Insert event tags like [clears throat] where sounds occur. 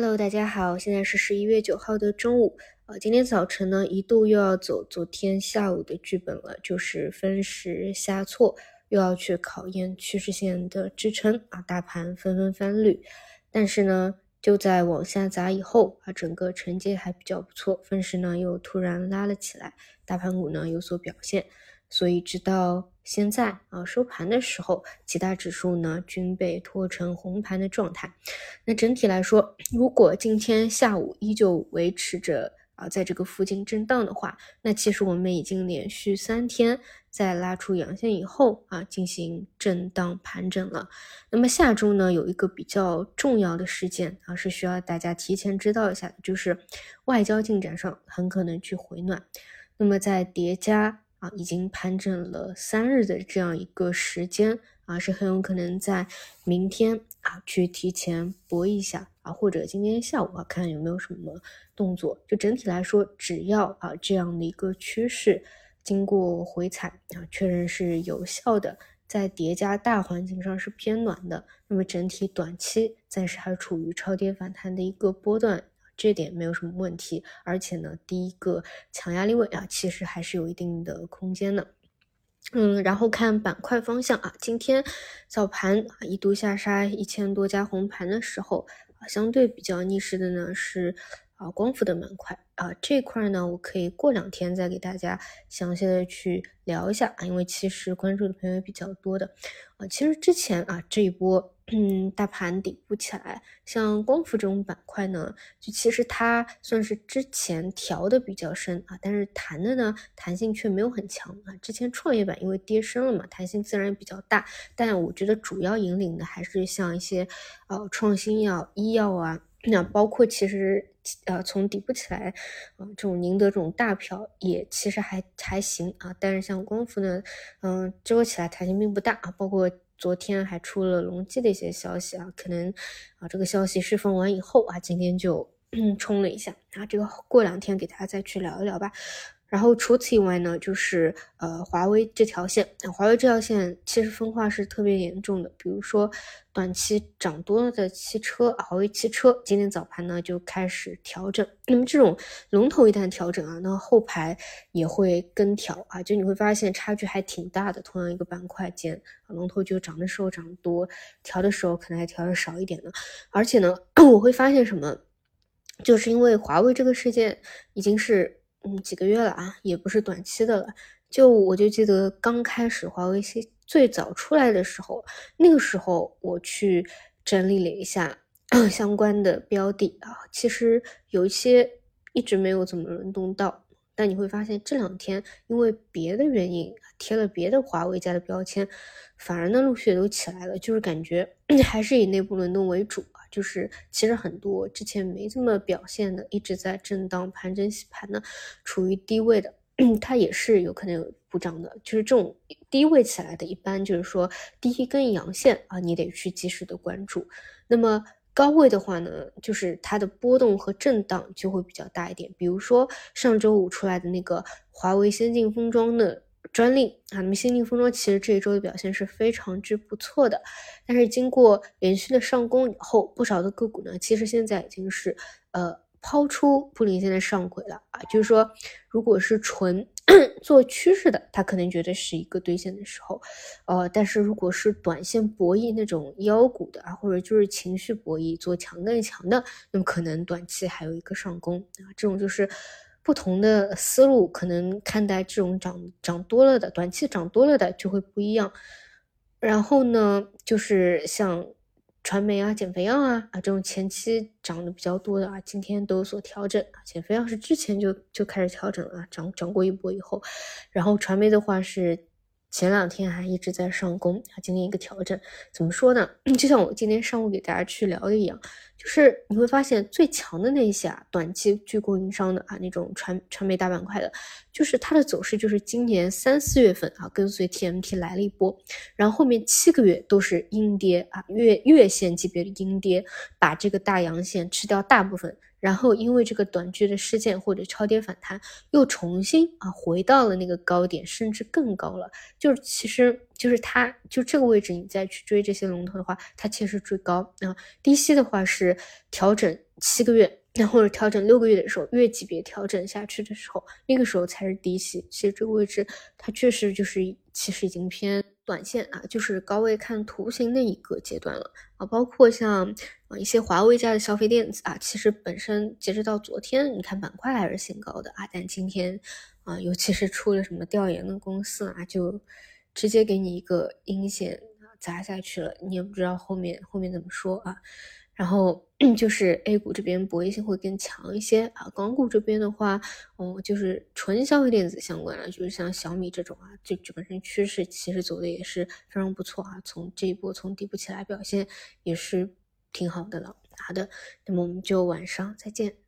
Hello，大家好，现在是十一月九号的中午。呃，今天早晨呢，一度又要走昨天下午的剧本了，就是分时下挫，又要去考验趋势线的支撑啊，大盘纷纷翻绿。但是呢，就在往下砸以后啊，整个承接还比较不错，分时呢又突然拉了起来，大盘股呢有所表现。所以直到现在啊收盘的时候，其他指数呢均被拖成红盘的状态。那整体来说，如果今天下午依旧维持着啊在这个附近震荡的话，那其实我们已经连续三天在拉出阳线以后啊进行震荡盘整了。那么下周呢有一个比较重要的事件啊是需要大家提前知道一下的，就是外交进展上很可能去回暖。那么在叠加。啊，已经盘整了三日的这样一个时间啊，是很有可能在明天啊去提前搏一下啊，或者今天下午啊看有没有什么动作。就整体来说，只要啊这样的一个趋势经过回踩啊，确认是有效的，在叠加大环境上是偏暖的，那么整体短期暂时还处于超跌反弹的一个波段。这点没有什么问题，而且呢，第一个强压力位啊，其实还是有一定的空间的。嗯，然后看板块方向啊，今天早盘啊一度下杀一千多家红盘的时候啊，相对比较逆势的呢是。啊，光伏的板块啊，这块呢，我可以过两天再给大家详细的去聊一下啊，因为其实关注的朋友也比较多的啊。其实之前啊，这一波嗯大盘底部起来，像光伏这种板块呢，就其实它算是之前调的比较深啊，但是弹的呢弹性却没有很强啊。之前创业板因为跌深了嘛，弹性自然也比较大，但我觉得主要引领的还是像一些呃创新药、医药啊。那包括其实，呃，从底部起来，啊，这种宁德这种大票也其实还还行啊。但是像光伏呢，嗯，这波起来弹性并不大啊。包括昨天还出了隆基的一些消息啊，可能啊这个消息释放完以后啊，今天就 [clears throat] 冲了一下啊。这个过两天给大家再去聊一聊吧。然后除此以外呢，就是呃华为这条线，华为这条线其实分化是特别严重的。比如说短期涨多了的汽车，华为汽车今天早盘呢就开始调整。那么这种龙头一旦调整啊，那后排也会跟调啊，就你会发现差距还挺大的。同样一个板块间，龙头就涨的时候涨多，调的时候可能还调的少一点呢。而且呢，[clears throat] 我会发现什么，就是因为华为这个事件已经是。嗯，几个月了啊，也不是短期的了。就我就记得刚开始华为最早出来的时候，那个时候我去整理了一下 [clears throat] 相关的标的啊，其实有一些一直没有怎么轮动到。但你会发现这两天因为别的原因贴了别的华为家的标签，反而呢陆续都起来了，就是感觉 [clears throat] 还是以内部轮动为主。就是其实很多之前没这么表现的，一直在震荡盘整洗盘的，处于低位的，[clears throat] 它也是有可能有补涨的。就是这种低位起来的，一般就是说第一根阳线啊，你得去及时的关注。那么高位的话呢，就是它的波动和震荡就会比较大一点。比如说上周五出来的那个华为先进封装的。专利。啊，那么先进封装其实这一周的表现是非常之不错的，但是经过连续的上攻以后，不少的个股呢，其实现在已经是呃抛出布林线的上轨了。啊，就是说，如果是纯 [clears throat] 做趋势的，它可能觉得是一个兑现的时候，呃，但是如果是短线博弈那种妖股的啊，或者就是情绪博弈做强更强的，那么可能短期还有一个上攻。啊，这种就是。不同的思路，可能看待这种涨涨多了的短期涨多了的就会不一样。然后呢，就是像传媒啊、减肥药啊啊这种前期涨的比较多的啊，今天都有所调整。减肥药是之前就就开始调整了，涨涨过一波以后，然后传媒的话是。前两天还一直在上攻啊，今天一个调整，怎么说呢？[clears throat] 就像我今天上午给大家去聊的一样，就是你会发现最强的那些啊，短期具供应商的啊，那种传传媒大板块的，就是它的走势就是今年三四月份啊，跟随 TMT 来了一波，然后后面七个月都是阴跌啊，月月线级别的阴跌，把这个大阳线吃掉大部分。然后因为这个短剧的事件或者超跌反弹，又重新啊回到了那个高点，甚至更高了。就是其实就是它就这个位置，你再去追这些龙头的话，它其实追高啊。低吸的话是调整七个月，那或者调整六个月的时候，月级别调整下去的时候，那个时候才是低吸。其实这个位置它确实就是其实已经偏短线啊，就是高位看图形的一个阶段了啊。包括像啊一些华为家的消费电子啊，其实本身截止到昨天，你看板块还是新高的啊，但今天啊，尤其是出了什么调研的公司啊，就。直接给你一个阴线砸下去了，你也不知道后面后面怎么说啊。然后就是 A 股这边博弈性会更强一些啊。港股这边的话，哦，就是纯消费电子相关的，就是像小米这种啊，就这本身趋势其实走的也是非常不错啊。从这一波从底部起来表现也是挺好的了。好的，那么我们就晚上再见。